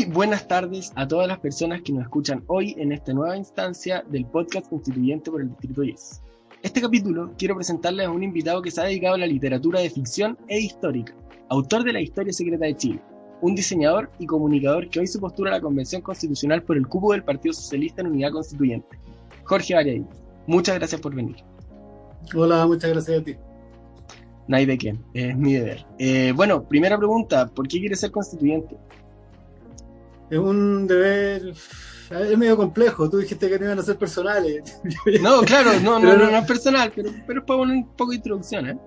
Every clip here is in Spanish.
Muy buenas tardes a todas las personas que nos escuchan hoy en esta nueva instancia del podcast constituyente por el Distrito 10. Este capítulo quiero presentarles a un invitado que se ha dedicado a la literatura de ficción e histórica, autor de la Historia Secreta de Chile, un diseñador y comunicador que hoy se postura a la Convención Constitucional por el cupo del Partido Socialista en Unidad Constituyente. Jorge Variadí, muchas gracias por venir. Hola, muchas gracias a ti. No hay de qué, es mi deber. Eh, bueno, primera pregunta, ¿por qué quieres ser constituyente? Es un deber. Es medio complejo. Tú dijiste que no iban a ser personales. No, claro, no, no, no, es personal, pero, pero es para poner un poco de introducción, ¿eh?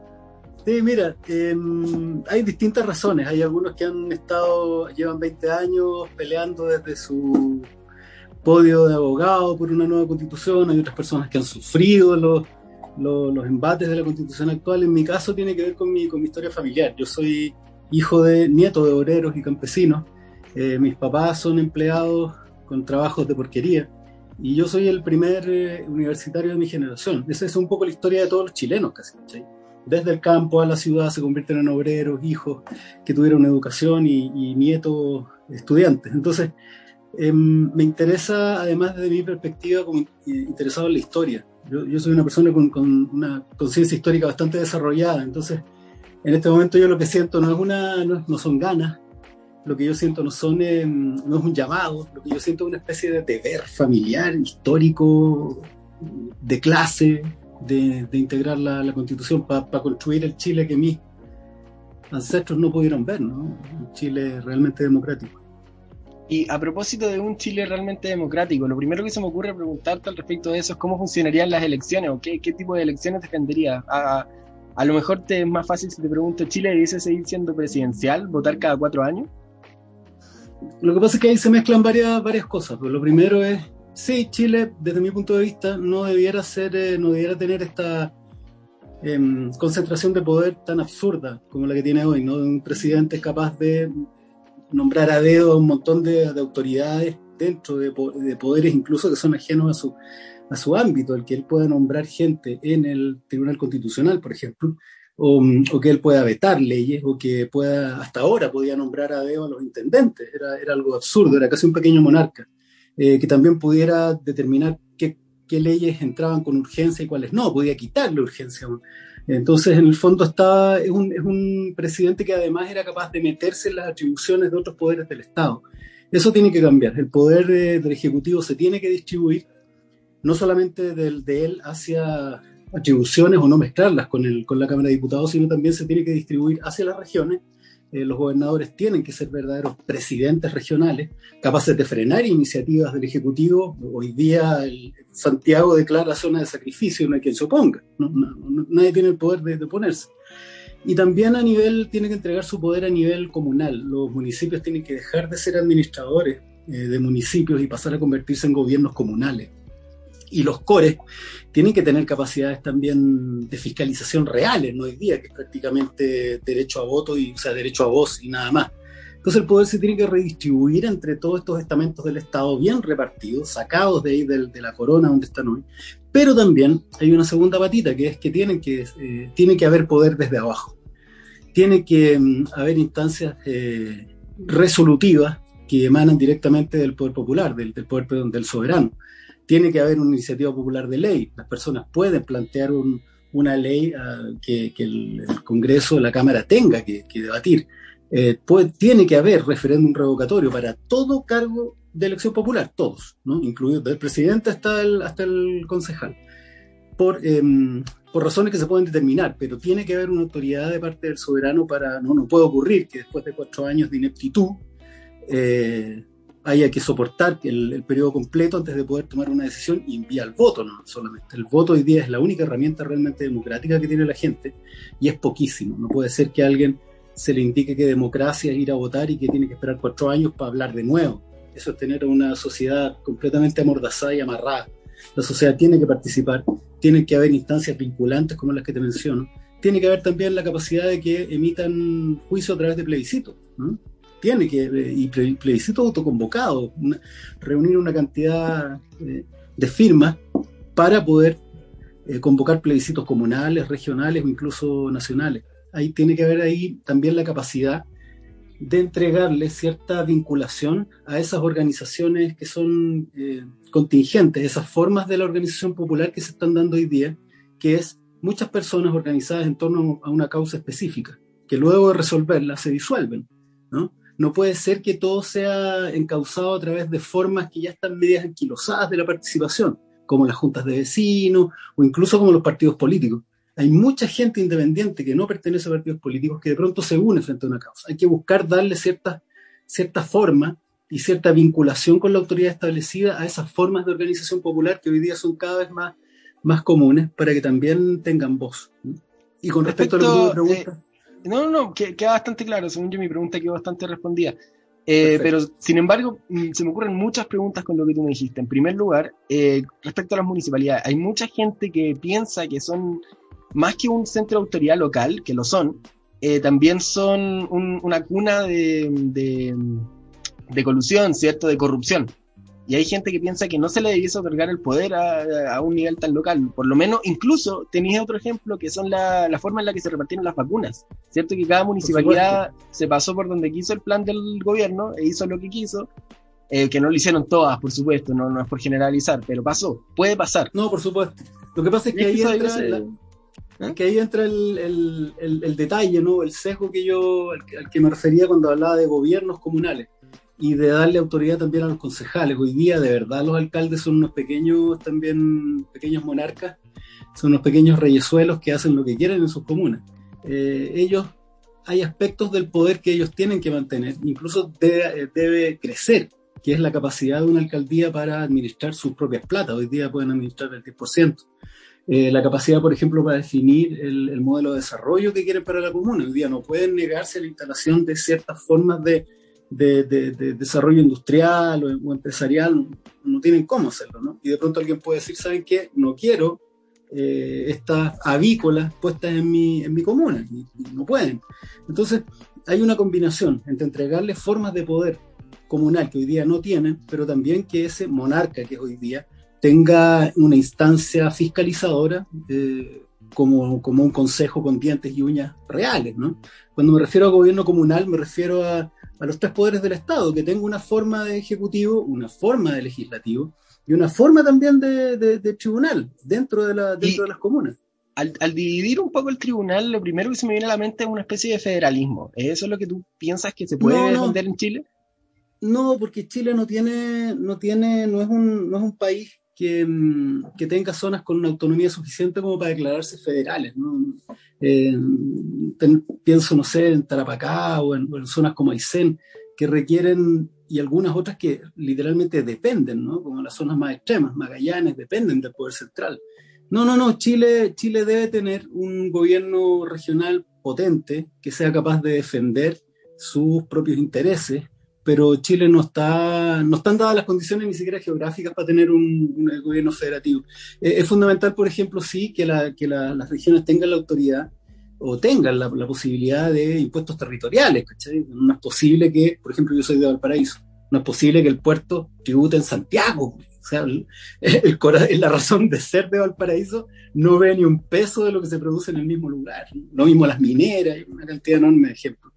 Sí, mira, em, hay distintas razones. Hay algunos que han estado, llevan 20 años peleando desde su podio de abogado por una nueva constitución. Hay otras personas que han sufrido los, los, los, embates de la constitución actual. En mi caso tiene que ver con mi, con mi historia familiar. Yo soy hijo de nieto de obreros y campesinos eh, mis papás son empleados con trabajos de porquería y yo soy el primer eh, universitario de mi generación. Esa es un poco la historia de todos los chilenos casi. Desde el campo a la ciudad se convierten en obreros, hijos que tuvieron educación y, nietos estudiantes. Entonces, em, me interesa, además desde mi perspectiva, como interesado en la historia. Yo, soy una persona con, una conciencia histórica bastante desarrollada, entonces en este momento yo lo que siento no, es una, no son ganas, lo que yo siento no, son, em, no es un llamado, lo que yo siento es una especie de deber familiar, histórico, de clase, de, integrar la, constitución para construir el Chile que mis ancestros no pudieron ver, ¿no? Un Chile realmente democrático. Y a propósito de un Chile realmente democrático, lo primero que se me ocurre preguntarte al respecto de eso es cómo funcionarían las elecciones o qué, qué tipo de elecciones defenderías. A, a lo mejor te es más fácil si te pregunto, ¿Chile dice seguir siendo presidencial, votar cada cuatro años? Lo que pasa es que ahí se mezclan varias, varias cosas. Pues lo primero es, sí, Chile, desde mi punto de vista, no debiera ser, eh, no debiera tener esta em, concentración de poder tan absurda como la que tiene hoy, ¿no? Un presidente capaz de nombrar a dedo a un montón de, autoridades dentro de, de, poderes incluso que son ajenos a su, a su ámbito, el que él pueda nombrar gente en el Tribunal Constitucional, por ejemplo, o, que él pueda vetar leyes, o que pueda, hasta ahora podía nombrar a dedo a los intendentes, era, era algo absurdo, era casi un pequeño monarca, eh, que también pudiera determinar qué, qué, leyes entraban con urgencia y cuáles no, podía quitarle urgencia. Entonces, en el fondo, estaba, es, un, es un presidente que además era capaz de meterse en las atribuciones de otros poderes del Estado. Eso tiene que cambiar. El poder eh, del Ejecutivo se tiene que distribuir no solamente del, de él hacia atribuciones o no mezclarlas con, el, con la Cámara de Diputados, sino también se tiene que distribuir hacia las regiones. Eh, los gobernadores tienen que ser verdaderos presidentes regionales, capaces de frenar iniciativas del Ejecutivo. Hoy día Santiago declara zona de sacrificio, no hay quien se oponga, nadie tiene el poder de, oponerse. Y también a nivel, tiene que entregar su poder a nivel comunal. Los municipios tienen que dejar de ser administradores eh, de municipios y pasar a convertirse en gobiernos comunales y los cores tienen que tener capacidades también de fiscalización reales, no hoy día, que es prácticamente derecho a voto y, o sea, derecho a voz y nada más. Entonces el poder se tiene que redistribuir entre todos estos estamentos del Estado bien repartidos, sacados de ahí de, la corona donde están hoy. Pero también hay una segunda patita, que es que tienen que, eh, tiene que haber poder desde abajo. Tiene que mm, haber instancias eh, resolutivas que emanan directamente del poder popular, del, del poder del soberano tiene que haber una iniciativa popular de ley. Las personas pueden plantear una ley ah, que, el, Congreso, la Cámara tenga que, debatir. Eh, tiene que haber referéndum revocatorio para todo cargo de elección popular, todos, ¿no? incluido del presidente hasta el, hasta el concejal, por, em, por razones que se pueden determinar, pero tiene que haber una autoridad de parte del soberano para, no, no puede ocurrir que después de cuatro años de ineptitud, eh, haya que soportar el, periodo completo antes de poder tomar una decisión y envía el voto, no solamente. El voto hoy día es la única herramienta realmente democrática que tiene la gente y es poquísimo. No puede ser que a alguien se le indique que democracia es ir a votar y que tiene que esperar cuatro años para hablar de nuevo. Eso es tener una sociedad completamente amordazada y amarrada. La sociedad tiene que participar, tiene que haber instancias vinculantes como las que te menciono. Tiene que haber también la capacidad de que emitan juicio a través de plebiscito. Tiene que, eh, y plebiscito autoconvocado, reunir una cantidad eh, de firmas para poder eh, convocar plebiscitos comunales, regionales o incluso nacionales. Ahí tiene que haber ahí también la capacidad de entregarle cierta vinculación a esas organizaciones que son contingentes, esas formas de la organización popular que se están dando hoy día, que es muchas personas organizadas en torno a una causa específica, que luego de resolverla se disuelven. ¿no? No puede ser que todo sea encausado a través de formas que ya están medias anquilosadas de la participación, como las juntas de vecinos o incluso como los partidos políticos hay mucha gente independiente que no pertenece a partidos políticos que de pronto se une frente a una causa. Hay que buscar darle cierta, cierta forma y cierta vinculación con la autoridad establecida a esas formas de organización popular que hoy día son cada vez más, más comunes para que también tengan voz. Y con respecto, a lo que tú me preguntas. Eh, no, no, no, queda bastante claro. Según yo, mi pregunta quedó bastante respondida. Eh, pero, sin embargo, mm, se me ocurren muchas preguntas con lo que tú me dijiste. En primer lugar, eh, respecto a las municipalidades, hay mucha gente que piensa que son más que un centro de autoridad local, que lo son, eh, también son una cuna de, de, colusión, ¿cierto? De corrupción. Y hay gente que piensa que no se le debiese otorgar el poder a, un nivel tan local. Por lo menos, incluso tenéis otro ejemplo que son la, la, forma en la que se repartieron las vacunas. ¿Cierto? Que cada municipalidad se pasó por donde quiso el plan del gobierno e hizo lo que quiso. Eh, que no lo hicieron todas, por supuesto, no, no es por generalizar, pero pasó, puede pasar. No, por supuesto. Lo que pasa es que ahí entra, ¿Eh? Que ahí entra el, el, detalle, ¿no? El sesgo que yo, al que, me refería cuando hablaba de gobiernos comunales y de darle autoridad también a los concejales. Hoy día, de verdad, los alcaldes son unos pequeños, también pequeños monarcas, son unos pequeños reyesuelos que hacen lo que quieren en sus comunas. Eh, ellos, hay aspectos del poder que ellos tienen que mantener, incluso debe, debe crecer, que es la capacidad de una alcaldía para administrar sus propias platas. Hoy día pueden administrar el 10%. Eh, la capacidad, por ejemplo, para definir el, modelo de desarrollo que quieren para la comuna. Hoy día no pueden negarse a la instalación de ciertas formas de, desarrollo industrial o, empresarial, no tienen cómo hacerlo, ¿no? Y de pronto alguien puede decir, ¿saben qué? No quiero eh, estas avícolas puestas en mi, en mi comuna, no pueden. Entonces, hay una combinación entre entregarles formas de poder comunal que hoy día no tienen, pero también que ese monarca que hoy día tenga una instancia fiscalizadora eh, como, como, un consejo con dientes y uñas reales. ¿no? Cuando me refiero a gobierno comunal, me refiero a, a, los tres poderes del Estado, que tenga una forma de ejecutivo, una forma de legislativo y una forma también de, de, tribunal dentro, de, la, dentro de las comunas. Al, al, dividir un poco el tribunal, lo primero que se me viene a la mente es una especie de federalismo. ¿Es eso lo que tú piensas que se puede no, defender en Chile? No, porque Chile no tiene, no tiene, no es un, no es un país Mm, que, tenga zonas con una autonomía suficiente como para declararse federales. Eh, pienso, no sé, en Tarapacá o en, zonas como Aysén, que requieren, y algunas otras que literalmente dependen, ¿no? como las zonas más extremas, Magallanes, dependen del poder central. No, no, no, Chile, Chile debe tener un gobierno regional potente que sea capaz de defender sus propios intereses pero Chile no está, no están dadas las condiciones ni siquiera geográficas para tener un, gobierno federativo. Eh, es fundamental, por ejemplo, sí, que, la, que las regiones tengan la autoridad o tengan la, posibilidad de impuestos territoriales. No es posible que, por ejemplo, yo soy de Valparaíso, no es posible que el puerto tribute en Santiago. O sea, el, la razón de ser de Valparaíso no ve ni un peso de lo que se produce en el mismo lugar. Lo mismo las mineras, una cantidad enorme de ejemplos.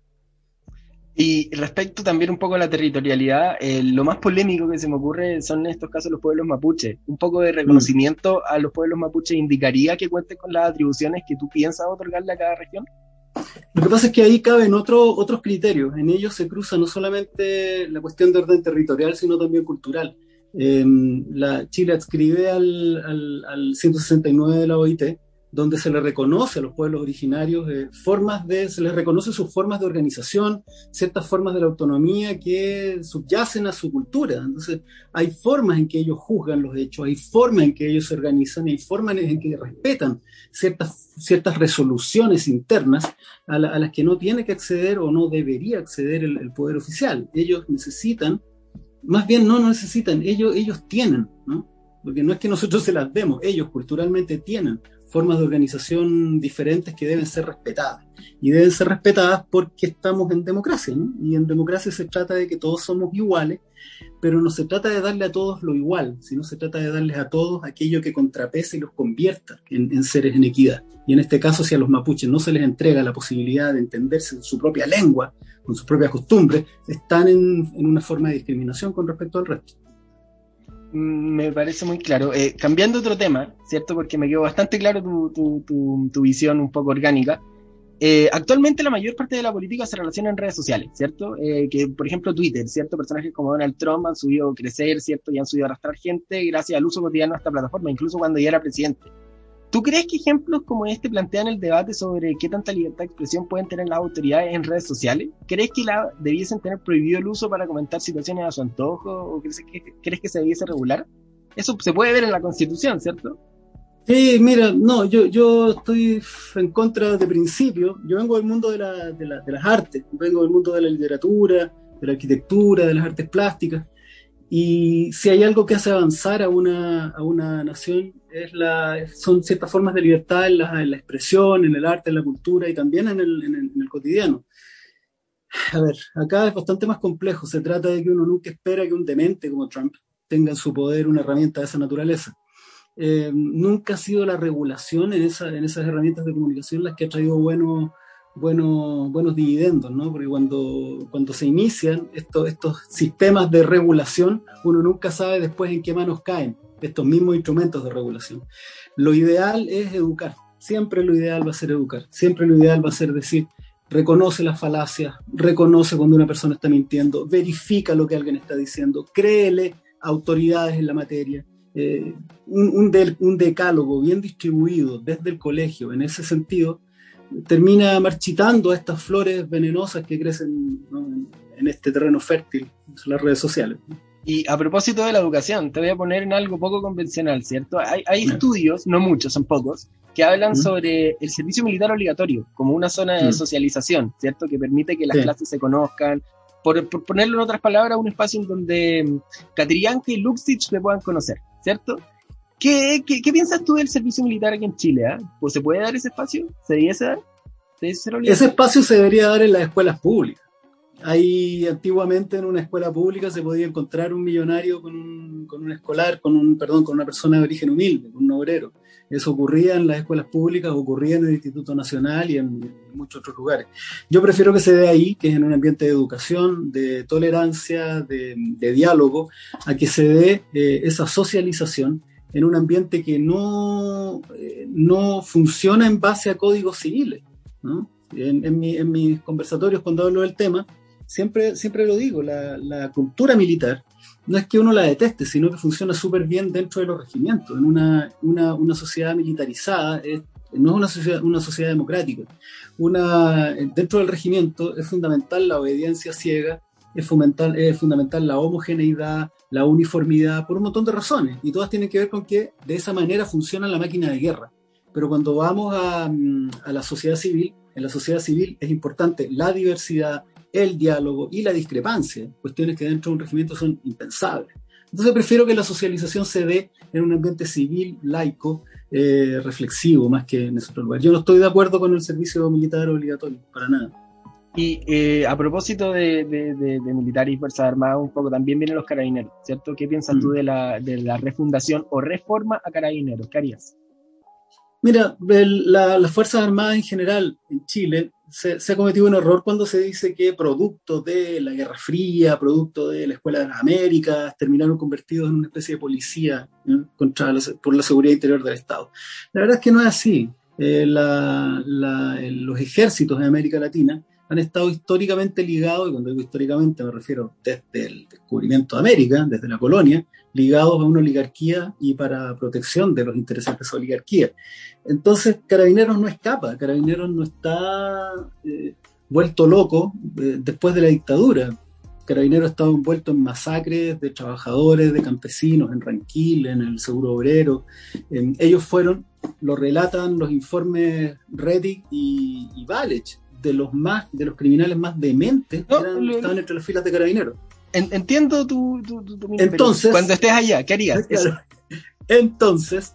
Y respecto también un poco a la territorialidad, eh, lo más polémico que se me ocurre son en estos casos los pueblos mapuche. Un poco de reconocimiento a los pueblos mapuche indicaría que cuenten con las atribuciones que tú piensas otorgarle a cada región. Lo que pasa es que ahí caben otro, otros criterios. En ellos se cruza no solamente la cuestión de orden territorial, sino también cultural. Em, la Chile adscribe al, al, al 169 de la OIT donde se le reconoce a los pueblos originarios eh, formas de, se les reconoce sus formas de organización, ciertas formas de la autonomía que subyacen a su cultura. Entonces, hay formas en que ellos juzgan los hechos, hay formas en que ellos se organizan, hay formas en que respetan ciertas, ciertas resoluciones internas a, las que no tiene que acceder o no debería acceder el, poder oficial. Ellos necesitan, más bien no necesitan, ellos, ellos tienen, ¿no? Porque no es que nosotros se las demos, ellos culturalmente tienen formas de organización diferentes que deben ser respetadas. Y deben ser respetadas porque estamos en democracia, ¿no? Y en democracia se trata de que todos somos iguales, pero no se trata de darle a todos lo igual, sino se trata de darles a todos aquello que contrapese y los convierta en, seres en equidad. Y en este caso, si a los mapuches no se les entrega la posibilidad de entenderse en su propia lengua, con sus propias costumbres, están en, una forma de discriminación con respecto al resto. Mm, me parece muy claro. Eh, cambiando otro tema, ¿cierto? Porque me quedó bastante claro tu, tu visión un poco orgánica. Eh, actualmente la mayor parte de la política se relaciona en redes sociales, ¿cierto? Eh, que, por ejemplo, Twitter, ¿cierto? Personajes como Donald Trump han subido crecer, ¿cierto? Y han subido a arrastrar gente gracias al uso cotidiano de esta plataforma, incluso cuando ya era presidente. ¿Tú crees que ejemplos como este plantean el debate sobre qué tanta libertad de expresión pueden tener las autoridades en redes sociales? ¿Crees que la debiesen tener prohibido el uso para comentar situaciones a su antojo? ¿O crees que, crees que se debiese regular? Eso se puede ver en la Constitución, ¿cierto? Sí, mira, no, yo, yo estoy en contra de principio. Yo vengo del mundo de, la, de, la, de, las artes, vengo del mundo de la literatura, de la arquitectura, de las artes plásticas. Y si hay algo que hace avanzar a una, a una nación, es la, son ciertas formas de libertad en la, en la expresión, en el arte, en la cultura y también en el, en el, en el cotidiano. A ver, acá es bastante más complejo. Se trata de que uno nunca espera que un demente como Trump tenga en su poder una herramienta de esa naturaleza eh, nunca ha sido la regulación en, esa, en esas herramientas de comunicación las que ha traído buenos, buenos, buenos dividendos, ¿no? Porque cuando, cuando se inician estos, estos sistemas de regulación, uno nunca sabe después en qué manos caen estos mismos instrumentos de regulación. Lo ideal es educar, siempre lo ideal va a ser educar, siempre lo ideal va a ser decir, reconoce las falacias, reconoce cuando una persona está mintiendo, verifica lo que alguien está diciendo, créele autoridades en la materia, eh, un, un, decálogo bien distribuido desde el colegio en ese sentido termina marchitando estas flores venenosas que crecen en este terreno fértil, en las redes sociales. Y a propósito de la educación, te voy a poner en algo poco convencional, ¿cierto? Hay, hay estudios, no muchos, son pocos, que hablan sobre el servicio militar obligatorio como una zona de socialización, ¿cierto? Que permite que las clases se conozcan, por, ponerlo en otras palabras, un espacio en donde mm, Catrillanca y Luxich se puedan conocer. ¿cierto? ¿Qué, qué, piensas tú del servicio militar aquí en Chile? Ah? Pues se puede dar ese espacio? ¿Se debería dar? ese espacio se debería dar en las escuelas públicas. Ahí antiguamente en una escuela pública se podía encontrar un millonario con un, con un escolar, con un, perdón, con una persona de origen humilde, con un obrero. Eso ocurría en las escuelas públicas, ocurría en el Instituto Nacional y en, muchos otros lugares. Yo prefiero que se dé ahí, que es en un ambiente de educación, de tolerancia, de, diálogo, a que se dé eh, esa socialización en un ambiente que no, eh, no funciona en base a códigos civiles. En, en, mis conversatorios cuando hablo del tema, siempre, siempre lo digo, la, la cultura militar no es que uno la deteste, sino que funciona súper bien dentro de los regimientos. En una, una, una sociedad militarizada, no es una sociedad, una sociedad democrática. Una, dentro del regimiento es fundamental la obediencia ciega, es fundamental, es fundamental la homogeneidad, la uniformidad, por un montón de razones. Y todas tienen que ver con que de esa manera funciona la máquina de guerra. Pero cuando vamos a, a la sociedad civil, en la sociedad civil es importante la diversidad, el diálogo y la discrepancia, cuestiones que dentro de un regimiento son impensables. Entonces prefiero que la socialización se dé en un ambiente civil, laico, eh, reflexivo, más que en ese otro lugar. Yo no estoy de acuerdo con el servicio militar obligatorio, para nada. Y eh, a propósito de, de, militares y Fuerzas Armadas, un poco también vienen los carabineros, ¿cierto? ¿Qué piensas tú mm. de la, de la refundación o reforma a carabineros? ¿Qué harías? Mira, las Fuerzas Armadas en general en Chile se, ha cometido un error cuando se dice que producto de la Guerra Fría, producto de la Escuela de las Américas, terminaron convertidos en una especie de policía contra por la seguridad interior del Estado. La verdad es que no es así. Eh, los ejércitos de América Latina han estado históricamente ligados, y cuando digo históricamente me refiero desde el descubrimiento de América, desde la colonia, ligados a una oligarquía y para protección de los intereses de esa oligarquía. Entonces, Carabineros no escapa, Carabineros no está eh, vuelto loco eh, después de la dictadura. Carabineros estado envuelto en masacres de trabajadores, de campesinos, en Ranquil, en el Seguro Obrero. ellos fueron, lo relatan los informes Reddick y, y de los más, de los criminales más dementes que estaban entre las filas de carabineros. entiendo tu, Entonces, cuando estés allá, ¿qué harías? Entonces,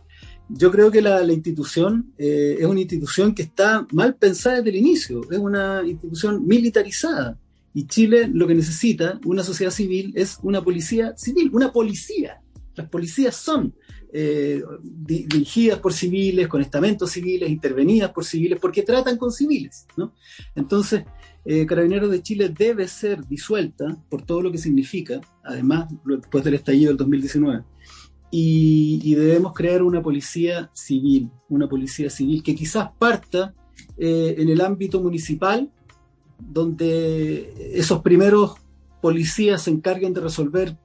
yo creo que la, institución eh, es una institución que está mal pensada desde el inicio, es una institución militarizada. Y Chile lo que necesita, una sociedad civil, es una policía civil, una policía. Las policías son eh, dirigidas por civiles, con estamentos civiles, intervenidas por civiles, porque tratan con civiles. ¿no? Entonces, eh, Carabineros de Chile debe ser disuelta por todo lo que significa, además, después del estallido del 2019. Y, debemos crear una policía civil, una policía civil que quizás parta eh, en el ámbito municipal, donde esos primeros policías se encarguen de resolver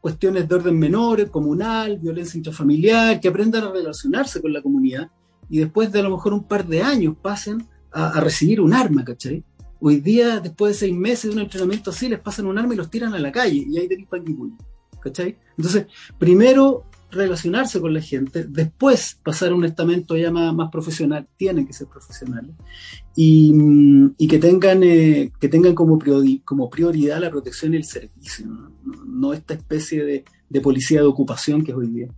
cuestiones de orden menor, comunal, violencia intrafamiliar, que aprendan a relacionarse con la comunidad y después de a lo mejor un par de años pasen a, recibir un arma, ¿cachai? Hoy día, después de seis meses de un entrenamiento así, les pasan un arma y los tiran a la calle y ahí tenéis panguipulli, ¿cachai? Entonces, primero relacionarse con la gente, después pasar a un estamento ya más, profesional, tienen que ser profesionales, y, que tengan, eh, que tengan como, como prioridad la protección y el servicio, no, esta especie de, de, policía de ocupación que es hoy día.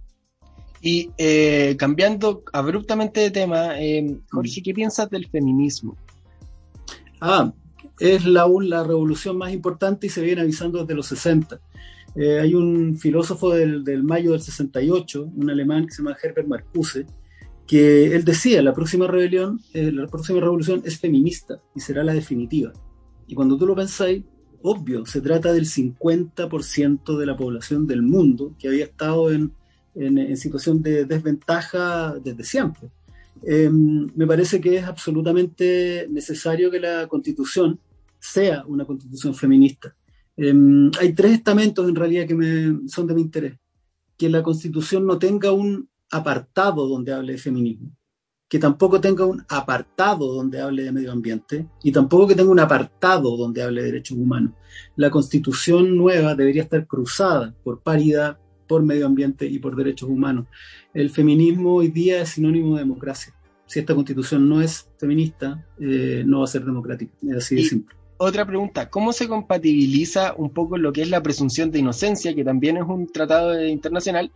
Y eh, cambiando abruptamente de tema, eh, Jorge, ¿qué piensas del feminismo? Ah, es la, la revolución más importante y se viene avisando desde los 60. Eh, hay un filósofo del, del, mayo del 68, un alemán que se llama Herbert Marcuse, que él decía, la próxima rebelión, la próxima revolución es feminista y será la definitiva. Y cuando tú lo pensáis, obvio, se trata del 50% de la población del mundo que había estado en en, situación de desventaja desde siempre. Em, me parece que es absolutamente necesario que la constitución sea una constitución feminista. Em, hay tres estamentos en realidad que me, son de mi interés. Que la constitución no tenga un apartado donde hable de feminismo, que tampoco tenga un apartado donde hable de medio ambiente y tampoco que tenga un apartado donde hable de derechos humanos. La constitución nueva debería estar cruzada por paridad, por medio ambiente y por derechos humanos. El feminismo hoy día es sinónimo de democracia. Si esta constitución no es feminista, eh, no va a ser democrática. Es así de simple. Otra pregunta, ¿cómo se compatibiliza un poco lo que es la presunción de inocencia, que también es un tratado internacional,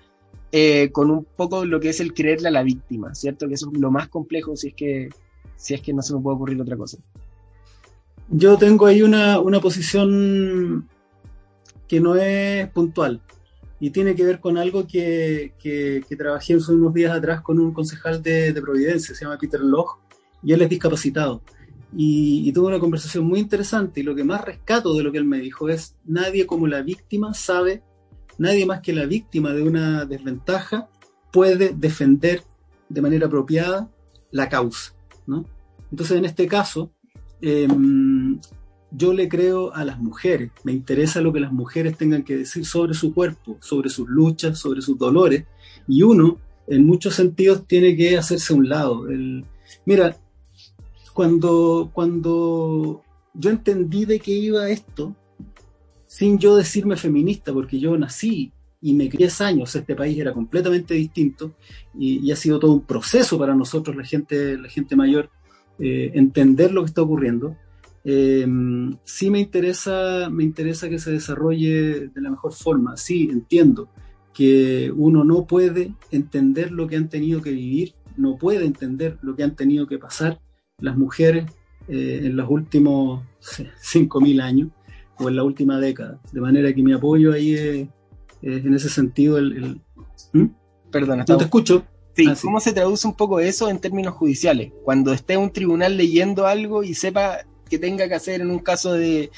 eh, con un poco lo que es el creerle a la víctima, ¿cierto? Que eso es lo más complejo si es que, si es que no se me puede ocurrir otra cosa. Yo tengo ahí una, una posición que no es puntual y tiene que ver con algo que, que, trabajé hace unos días atrás con un concejal de, Providencia, se llama Peter Loch, y él es discapacitado. Y, tuve una conversación muy interesante y lo que más rescato de lo que él me dijo es, nadie como la víctima sabe, nadie más que la víctima de una desventaja puede defender de manera apropiada la causa. ¿no? Entonces, en este caso, em, yo le creo a las mujeres, me interesa lo que las mujeres tengan que decir sobre su cuerpo, sobre sus luchas, sobre sus dolores, y uno, en muchos sentidos, tiene que hacerse a un lado. mira, cuando, cuando yo entendí de qué iba esto, sin yo decirme feminista, porque yo nací y me crié años, este país era completamente distinto y, ha sido todo un proceso para nosotros, la gente, la gente mayor, eh, entender lo que está ocurriendo. Eh, sí me interesa, me interesa que se desarrolle de la mejor forma. Sí, entiendo que uno no puede entender lo que han tenido que vivir, no puede entender lo que han tenido que pasar las mujeres eh, en los últimos 5.000 años o en la última década. De manera que mi apoyo ahí es, en ese sentido el... ¿Mm? Perdona, no te escucho. Sí, ah, ¿cómo se traduce un poco eso en términos judiciales? Cuando esté un tribunal leyendo algo y sepa que tenga que hacer en un caso de,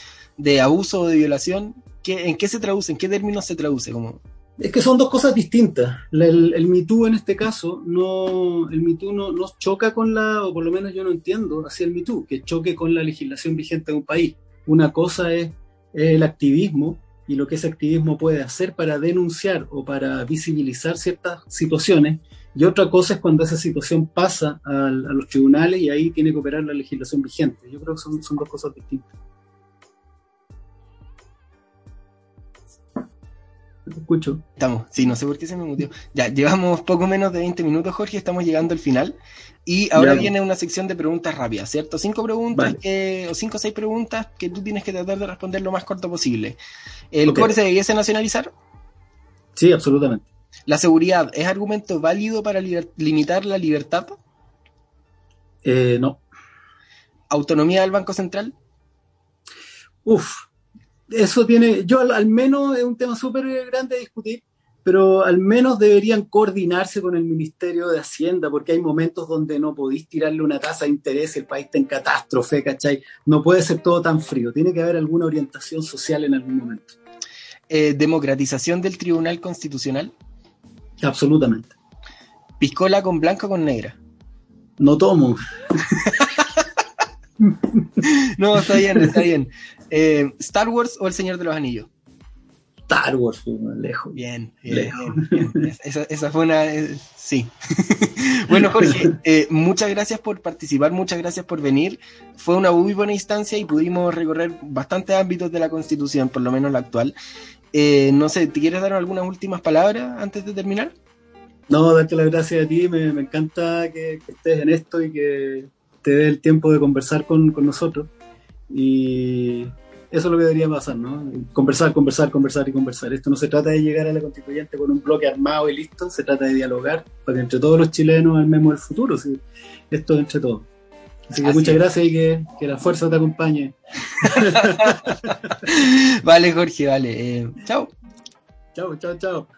abuso o de violación, ¿qué, ¿en qué se traduce? ¿En qué términos se traduce? Como... Es que son dos cosas distintas. El, el en este caso, no, el MeToo no, no, choca con la, o por lo menos yo no entiendo así el MeToo, que choque con la legislación vigente de un país. Una cosa es el activismo y lo que ese activismo puede hacer para denunciar o para visibilizar ciertas situaciones, y otra cosa es cuando esa situación pasa a, los tribunales y ahí tiene que operar la legislación vigente. Yo creo que son, son dos cosas distintas. Te escucho. Estamos, sí, no sé por qué se me mutió. Ya, llevamos poco menos de 20 minutos, Jorge, estamos llegando al final. Y ahora viene una sección de preguntas rápidas, ¿cierto? Cinco preguntas o cinco o seis preguntas que tú tienes que tratar de responder lo más corto posible. ¿El okay. se debiese nacionalizar? Sí, absolutamente. ¿La seguridad es argumento válido para limitar la libertad? Eh, no. ¿Autonomía del Banco Central? Uf, eso tiene, yo al, menos es un tema súper grande a discutir, pero al menos deberían coordinarse con el Ministerio de Hacienda, porque hay momentos donde no podéis tirarle una tasa de interés y el país está en catástrofe, ¿cachai? No puede ser todo tan frío, tiene que haber alguna orientación social en algún momento. Eh, ¿Democratización del Tribunal Constitucional? Absolutamente. ¿Piscola con blanca o con negra? No tomo. no, está bien, está bien. Eh, ¿Star Wars o El Señor de los Anillos? Star Wars, lejos. Bien, bien, Esa, fue una. Eh, sí. bueno, Jorge, eh, muchas gracias por participar, muchas gracias por venir. Fue una muy buena instancia y pudimos recorrer bastantes ámbitos de la Constitución, por lo menos la actual. no sé, ¿te quieres dar algunas últimas palabras antes de terminar? No, darte las gracias a ti, me, encanta que, estés en esto y que te dé el tiempo de conversar con, con nosotros. Y eso es lo que debería pasar, ¿no? Conversar, conversar, conversar y conversar. Esto no se trata de llegar a la constituyente con un bloque armado y listo, se trata de dialogar para que entre todos los chilenos armemos el futuro. ¿sí? Esto es entre todos. Así que muchas gracias y que, que, la fuerza te acompañe. vale, Jorge, vale. Eh, chao. Chao, chao, chao.